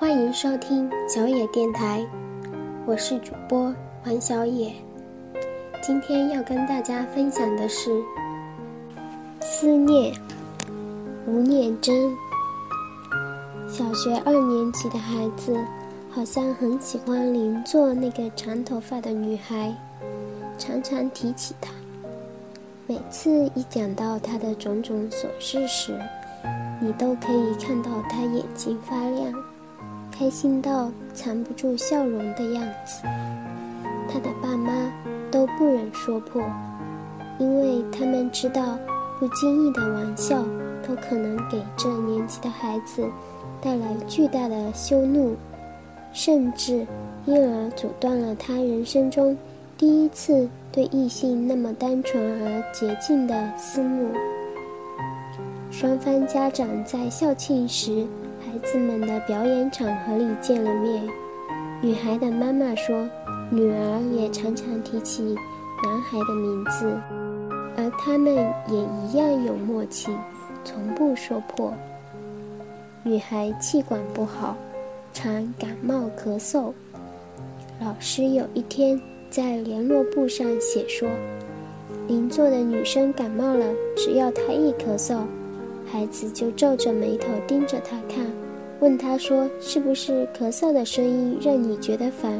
欢迎收听小野电台，我是主播王小野。今天要跟大家分享的是《思念》，吴念真。小学二年级的孩子好像很喜欢邻座那个长头发的女孩，常常提起她。每次一讲到她的种种琐事时，你都可以看到她眼睛发亮。开心到藏不住笑容的样子，他的爸妈都不忍说破，因为他们知道不经意的玩笑都可能给这年纪的孩子带来巨大的羞怒，甚至因而阻断了他人生中第一次对异性那么单纯而洁净的思慕。双方家长在校庆时。孩子们的表演场合里见了面，女孩的妈妈说，女儿也常常提起男孩的名字，而他们也一样有默契，从不说破。女孩气管不好，常感冒咳嗽。老师有一天在联络簿上写说，邻座的女生感冒了，只要她一咳嗽。孩子就皱着眉头盯着她看，问他说：“是不是咳嗽的声音让你觉得烦？”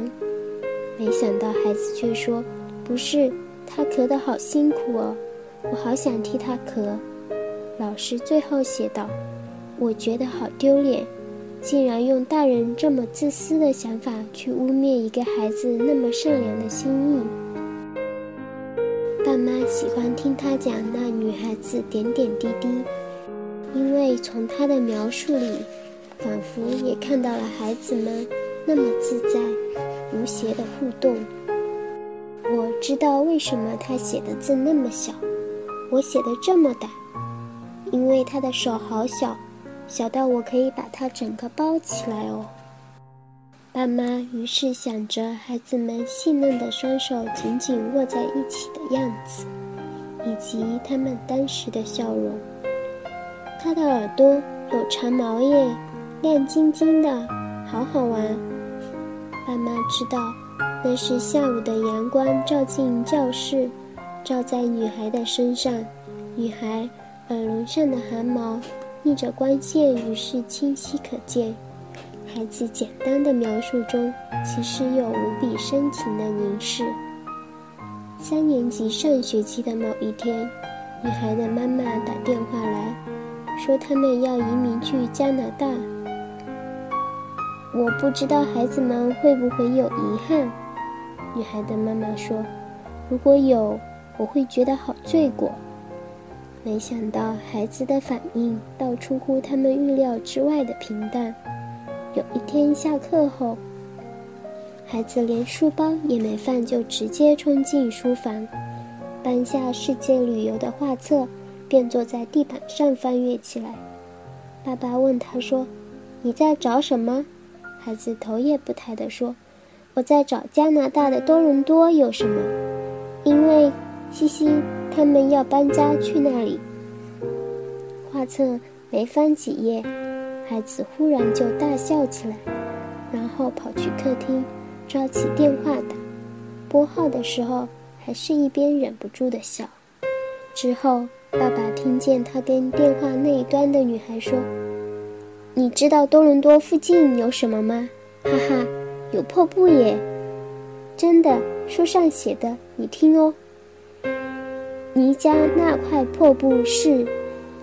没想到孩子却说：“不是，他咳得好辛苦哦，我好想替他咳。”老师最后写道：“我觉得好丢脸，竟然用大人这么自私的想法去污蔑一个孩子那么善良的心意。”爸妈喜欢听他讲那女孩子点点滴滴。因为从他的描述里，仿佛也看到了孩子们那么自在、无邪的互动。我知道为什么他写的字那么小，我写的这么大，因为他的手好小，小到我可以把他整个包起来哦。爸妈于是想着孩子们细嫩的双手紧紧握在一起的样子，以及他们当时的笑容。他的耳朵有长毛耶，亮晶晶的，好好玩。爸妈知道，那是下午的阳光照进教室，照在女孩的身上，女孩耳轮上的汗毛逆着光线，于是清晰可见。孩子简单的描述中，其实有无比深情的凝视。三年级上学期的某一天，女孩的妈妈打电话来。说他们要移民去加拿大，我不知道孩子们会不会有遗憾。女孩的妈妈说：“如果有，我会觉得好罪过。”没想到孩子的反应倒出乎他们预料之外的平淡。有一天下课后，孩子连书包也没放，就直接冲进书房，搬下世界旅游的画册。便坐在地板上翻阅起来。爸爸问他说：“你在找什么？”孩子头也不抬地说：“我在找加拿大的多伦多有什么？因为西西他们要搬家去那里。”画册没翻几页，孩子忽然就大笑起来，然后跑去客厅，抓起电话打。拨号的时候，还是一边忍不住的笑。之后。爸爸听见他跟电话那一端的女孩说：“你知道多伦多附近有什么吗？哈哈，有瀑布耶！真的，书上写的，你听哦。尼加那块瀑布是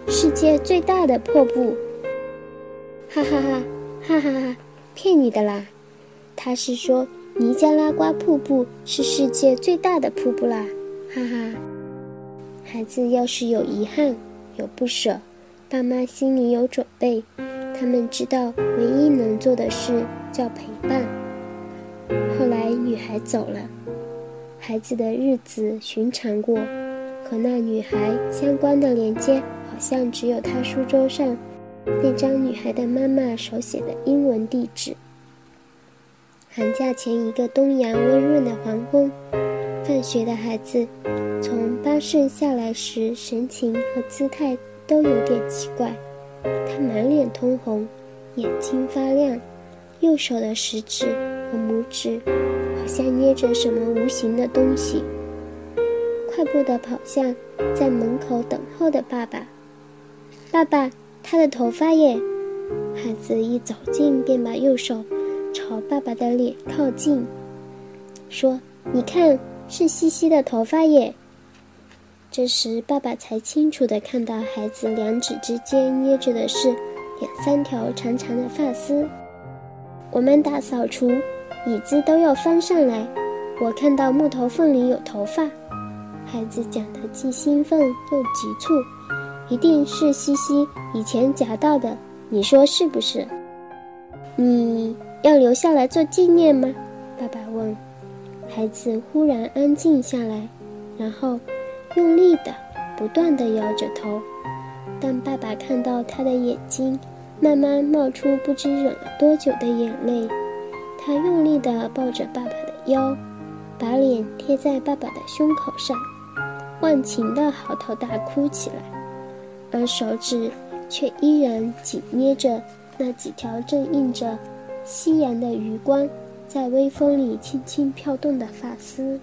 世界最大的瀑布。哈哈哈，哈哈哈，骗你的啦！他是说尼加拉瓜瀑布是世界最大的瀑布啦，哈哈。”孩子要是有遗憾、有不舍，爸妈心里有准备。他们知道唯一能做的事叫陪伴。后来女孩走了，孩子的日子寻常过，和那女孩相关的连接，好像只有他书桌上那张女孩的妈妈手写的英文地址。寒假前一个东阳温润的黄昏。放学的孩子从巴士下来时，神情和姿态都有点奇怪。他满脸通红，眼睛发亮，右手的食指和拇指好像捏着什么无形的东西，快步地跑向在门口等候的爸爸。爸爸，他的头发耶！孩子一走近，便把右手朝爸爸的脸靠近，说：“你看，是西西的头发耶。”这时，爸爸才清楚地看到孩子两指之间捏着的是两三条长长的发丝。我们大扫除，椅子都要翻上来。我看到木头缝里有头发。孩子讲得既兴奋又急促，一定是西西以前夹到的。你说是不是？你要留下来做纪念吗？爸爸问。孩子忽然安静下来，然后。用力的、不断的摇着头，当爸爸看到他的眼睛慢慢冒出不知忍了多久的眼泪，他用力的抱着爸爸的腰，把脸贴在爸爸的胸口上，忘情的嚎啕大哭起来，而手指却依然紧捏着那几条正映着夕阳的余光，在微风里轻轻飘动的发丝。